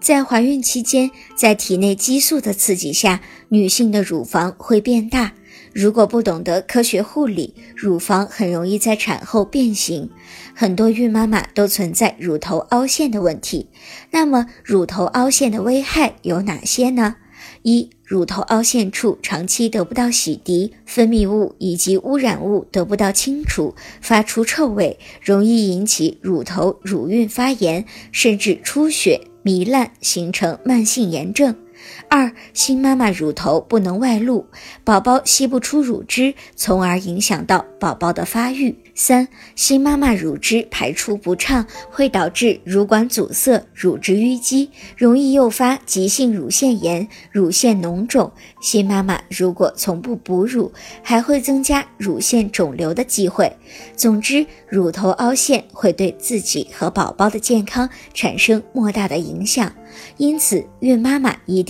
在怀孕期间，在体内激素的刺激下，女性的乳房会变大。如果不懂得科学护理，乳房很容易在产后变形。很多孕妈妈都存在乳头凹陷的问题。那么，乳头凹陷的危害有哪些呢？一、乳头凹陷处长期得不到洗涤，分泌物以及污染物得不到清除，发出臭味，容易引起乳头乳晕发炎，甚至出血、糜烂，形成慢性炎症。二、新妈妈乳头不能外露，宝宝吸不出乳汁，从而影响到宝宝的发育。三、新妈妈乳汁排出不畅，会导致乳管阻塞、乳汁淤积，容易诱发急性乳腺炎、乳腺脓肿。新妈妈如果从不哺乳，还会增加乳腺肿瘤的机会。总之，乳头凹陷会对自己和宝宝的健康产生莫大的影响，因此孕妈妈一定